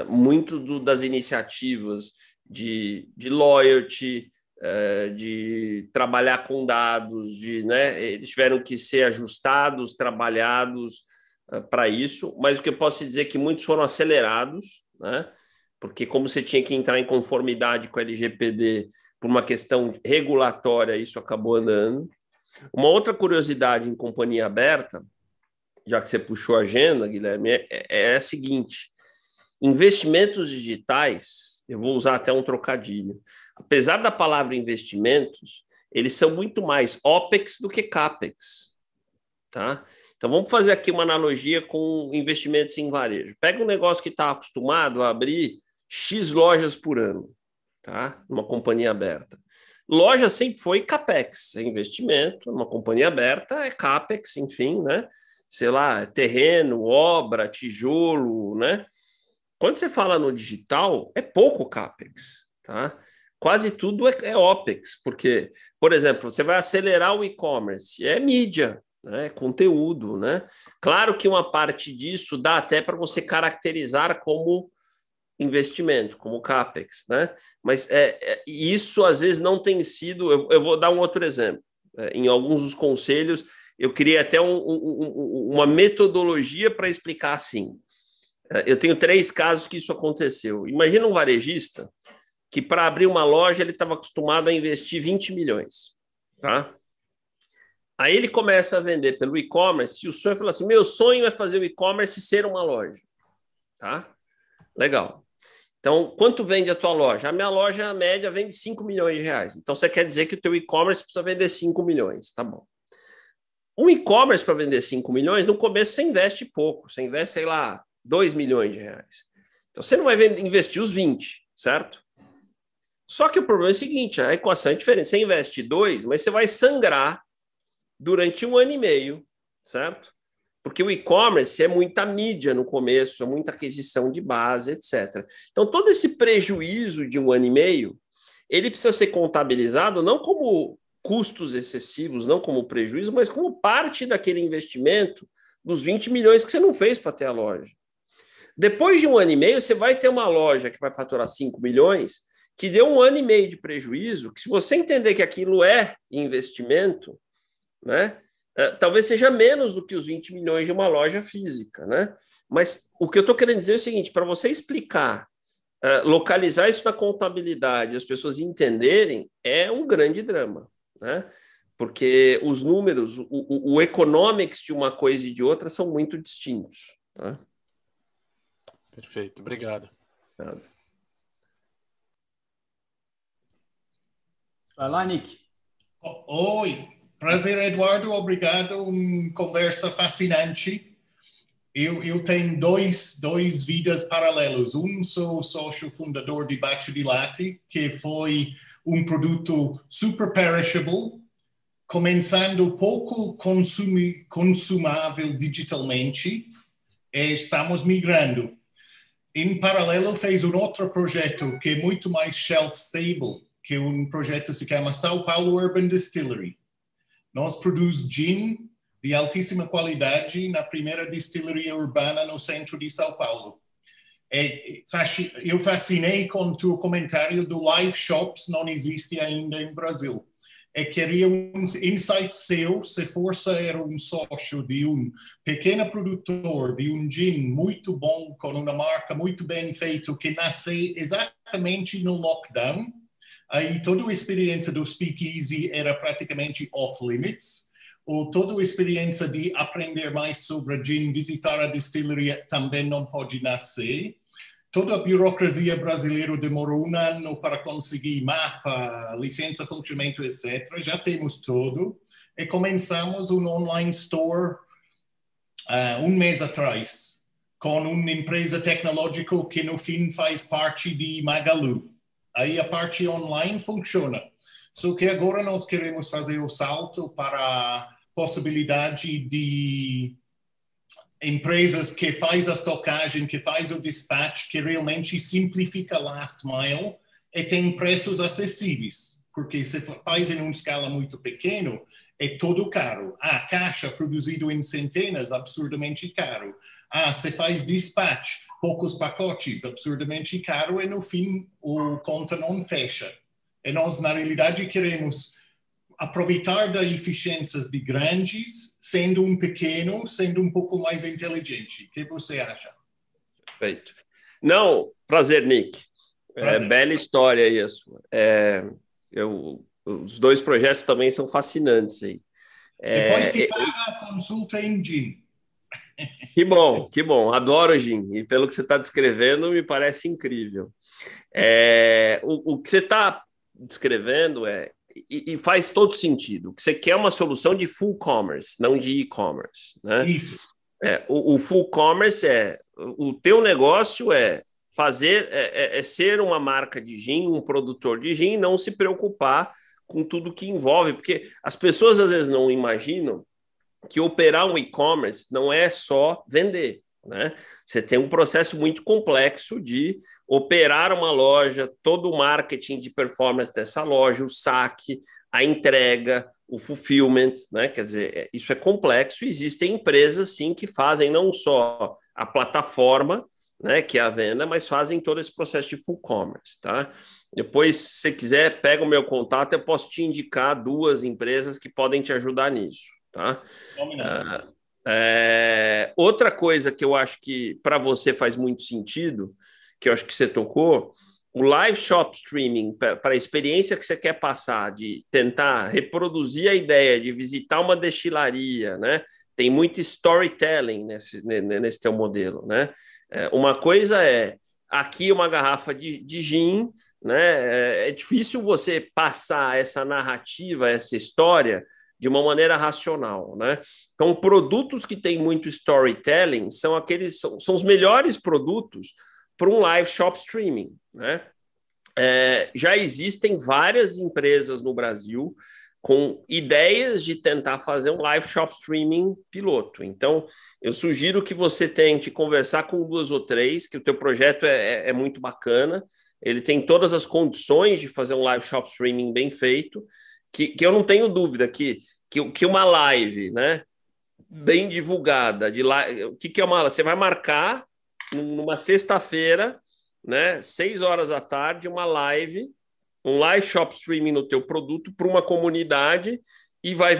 Speaker 3: muito do, das iniciativas de, de loyalty, de trabalhar com dados, de, né, eles tiveram que ser ajustados, trabalhados para isso, mas o que eu posso dizer é que muitos foram acelerados, né, porque como você tinha que entrar em conformidade com a LGPD por uma questão regulatória, isso acabou andando. Uma outra curiosidade em companhia aberta, já que você puxou a agenda, Guilherme, é, é a seguinte: investimentos digitais, eu vou usar até um trocadilho, apesar da palavra investimentos, eles são muito mais OPEX do que CAPEX. Tá? Então vamos fazer aqui uma analogia com investimentos em varejo. Pega um negócio que está acostumado a abrir X lojas por ano, tá? Uma companhia aberta. Loja sempre foi CAPEX, é investimento, uma companhia aberta é CAPEX, enfim, né? Sei lá, terreno, obra, tijolo, né? Quando você fala no digital, é pouco CAPEX, tá? quase tudo é, é OPEX, porque, por exemplo, você vai acelerar o e-commerce, é mídia, né, conteúdo, né? Claro que uma parte disso dá até para você caracterizar como investimento, como capex, né? Mas é, é, isso às vezes não tem sido. Eu, eu vou dar um outro exemplo. É, em alguns dos conselhos, eu criei até um, um, uma metodologia para explicar assim. É, eu tenho três casos que isso aconteceu. Imagina um varejista que para abrir uma loja ele estava acostumado a investir 20 milhões, tá? Aí ele começa a vender pelo e-commerce e o sonho fala assim: meu sonho é fazer o e-commerce ser uma loja, tá? Legal. Então, quanto vende a tua loja? A minha loja média vende 5 milhões de reais. Então, você quer dizer que o teu e-commerce precisa vender 5 milhões, tá bom. Um e-commerce para vender 5 milhões, no começo você investe pouco, você investe, sei lá, 2 milhões de reais. Então, você não vai investir os 20, certo? Só que o problema é o seguinte: a equação é diferente. Você investe dois, mas você vai sangrar durante um ano e meio, certo? Porque o e-commerce é muita mídia no começo, é muita aquisição de base, etc. Então, todo esse prejuízo de um ano e meio, ele precisa ser contabilizado não como custos excessivos, não como prejuízo, mas como parte daquele investimento dos 20 milhões que você não fez para ter a loja. Depois de um ano e meio, você vai ter uma loja que vai faturar 5 milhões que deu um ano e meio de prejuízo, que se você entender que aquilo é investimento, né, é, talvez seja menos do que os 20 milhões de uma loja física, né? Mas o que eu estou querendo dizer é o seguinte: para você explicar, é, localizar isso na contabilidade, as pessoas entenderem, é um grande drama, né? Porque os números, o, o, o economics de uma coisa e de outra são muito distintos. Tá?
Speaker 4: Perfeito, obrigado. obrigado.
Speaker 2: Vai lá, Nick.
Speaker 5: Oi, prazer, Eduardo. Obrigado. Uma conversa fascinante. Eu, eu tenho dois, dois vidas paralelos. Um, sou sócio fundador de Bacio de Latte, que foi um produto super perishable, começando pouco consumi, consumável digitalmente, e estamos migrando. Em paralelo, fez um outro projeto que é muito mais shelf stable, que é um projeto que se chama São Paulo Urban Distillery. Nós produzimos gin de altíssima qualidade na primeira distilleria urbana no centro de São Paulo. É, eu fascinei com o teu comentário do live shops, não existe ainda em Brasil. É queria um insight seu, se força era um sócio de um pequeno produtor de um gin muito bom, com uma marca muito bem feita, que nasceu exatamente no lockdown, Aí toda a experiência do speakeasy era praticamente off-limits, ou toda a experiência de aprender mais sobre gin, visitar a destilaria também não pode nascer. Toda a burocracia brasileira demorou um ano para conseguir mapa, licença, funcionamento, etc. Já temos tudo. E começamos um online store uh, um mês atrás, com uma empresa tecnológica que no fim faz parte de Magalu aí a parte online funciona. Só que agora nós queremos fazer o salto para a possibilidade de empresas que faz a estocagem, que faz o dispatch, que realmente simplifica last mile e tem preços acessíveis. Porque se faz em uma escala muito pequena, é todo caro. Ah, caixa produzido em centenas, absurdamente caro. Ah, você faz dispatch, poucos pacotes, absurdamente caro, e no fim o conta não fecha. E nós, na realidade, queremos aproveitar das eficiências de grandes, sendo um pequeno, sendo um pouco mais inteligente. O que você acha?
Speaker 3: Perfeito. Não, prazer, Nick. É, prazer. É, bela história isso. É, eu, os dois projetos também são fascinantes aí.
Speaker 5: É, Depois te paga a consulta em GIM.
Speaker 3: Que bom, que bom. Adoro GIM. E pelo que você está descrevendo, me parece incrível. É, o, o que você está descrevendo é e, e, faz todo sentido. Que você quer uma solução de full commerce, não de e-commerce, né?
Speaker 5: Isso.
Speaker 3: É, o, o, full commerce é o teu negócio é fazer é, é, é, ser uma marca de gin, um produtor de gin, não se preocupar com tudo que envolve, porque as pessoas às vezes não imaginam que operar um e-commerce não é só vender, né? Você tem um processo muito complexo de operar uma loja, todo o marketing de performance dessa loja, o saque, a entrega, o fulfillment, né? Quer dizer, é, isso é complexo. Existem empresas sim que fazem não só a plataforma, né, que é a venda, mas fazem todo esse processo de full commerce, tá? Depois, se você quiser, pega o meu contato, eu posso te indicar duas empresas que podem te ajudar nisso, tá? Ah, é, outra coisa que eu acho que para você faz muito sentido, que eu acho que você tocou, o live shop streaming, para a experiência que você quer passar, de tentar reproduzir a ideia de visitar uma destilaria, né? Tem muito storytelling nesse, nesse teu modelo, né? É, uma coisa é aqui uma garrafa de, de gin, né? É, é difícil você passar essa narrativa, essa história de uma maneira racional, né? Então, produtos que têm muito storytelling são aqueles são, são os melhores produtos para um live shop streaming, né? É, já existem várias empresas no Brasil com ideias de tentar fazer um live shop streaming piloto. Então, eu sugiro que você tente conversar com duas ou três, que o teu projeto é, é, é muito bacana, ele tem todas as condições de fazer um live shop streaming bem feito, que, que eu não tenho dúvida que, que, que uma live, né, bem divulgada, de live, o que, que é uma Você vai marcar numa sexta-feira, né, seis horas da tarde, uma live um live shop streaming no teu produto para uma comunidade e vai,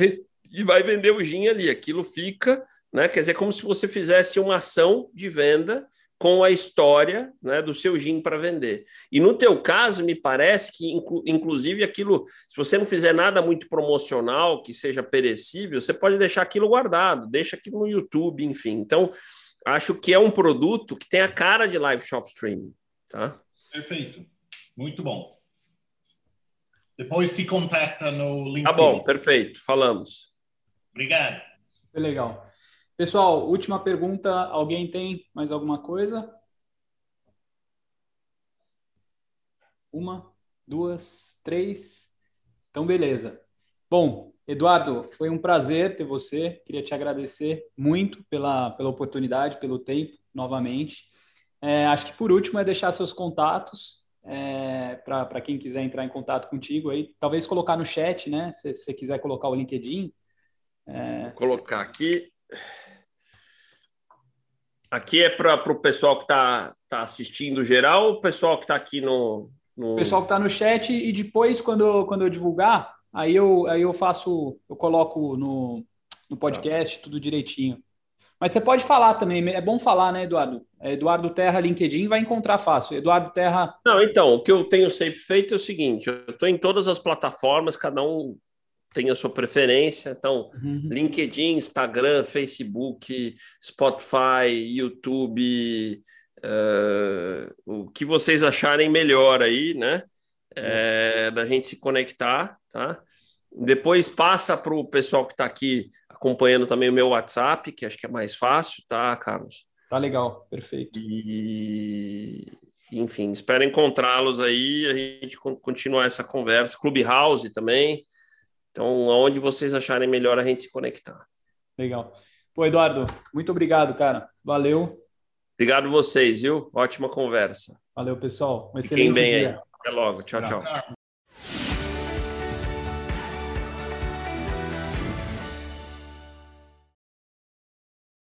Speaker 3: e vai vender o gin ali. Aquilo fica, né? Quer dizer, como se você fizesse uma ação de venda com a história né, do seu gin para vender. E no teu caso, me parece que, inclu inclusive, aquilo, se você não fizer nada muito promocional, que seja perecível, você pode deixar aquilo guardado, deixa aquilo no YouTube, enfim. Então, acho que é um produto que tem a cara de live shop streaming. Tá?
Speaker 5: Perfeito. Muito bom. Depois te contata no LinkedIn.
Speaker 3: Tá bom, perfeito. Falamos.
Speaker 5: Obrigado.
Speaker 2: Foi legal. Pessoal, última pergunta. Alguém tem mais alguma coisa? Uma, duas, três. Então, beleza. Bom, Eduardo, foi um prazer ter você. Queria te agradecer muito pela, pela oportunidade, pelo tempo, novamente. É, acho que por último é deixar seus contatos é, para quem quiser entrar em contato contigo aí, talvez colocar no chat, né? Se você quiser colocar o LinkedIn.
Speaker 3: É... Vou colocar aqui. Aqui é para o pessoal que está tá assistindo geral o pessoal que está aqui no, no.
Speaker 2: O pessoal que está no chat e depois, quando, quando eu divulgar, aí eu, aí eu faço, eu coloco no, no podcast tá. tudo direitinho. Mas você pode falar também, é bom falar, né, Eduardo? É Eduardo Terra, LinkedIn, vai encontrar fácil. Eduardo Terra.
Speaker 3: Não, então, o que eu tenho sempre feito é o seguinte: eu estou em todas as plataformas, cada um tem a sua preferência. Então, uhum. LinkedIn, Instagram, Facebook, Spotify, YouTube, uh, o que vocês acharem melhor aí, né? É, da gente se conectar, tá? Depois passa para o pessoal que está aqui acompanhando também o meu WhatsApp, que acho que é mais fácil, tá, Carlos?
Speaker 2: Tá legal, perfeito.
Speaker 3: E, enfim, espero encontrá-los aí, a gente continuar essa conversa. Clubhouse também. Então, aonde vocês acharem melhor a gente se conectar.
Speaker 2: Legal. Pô, Eduardo, muito obrigado, cara. Valeu.
Speaker 3: Obrigado vocês, viu? Ótima conversa.
Speaker 2: Valeu, pessoal.
Speaker 3: Um Fiquem bem dia. aí. Até logo. tchau. tchau. tchau.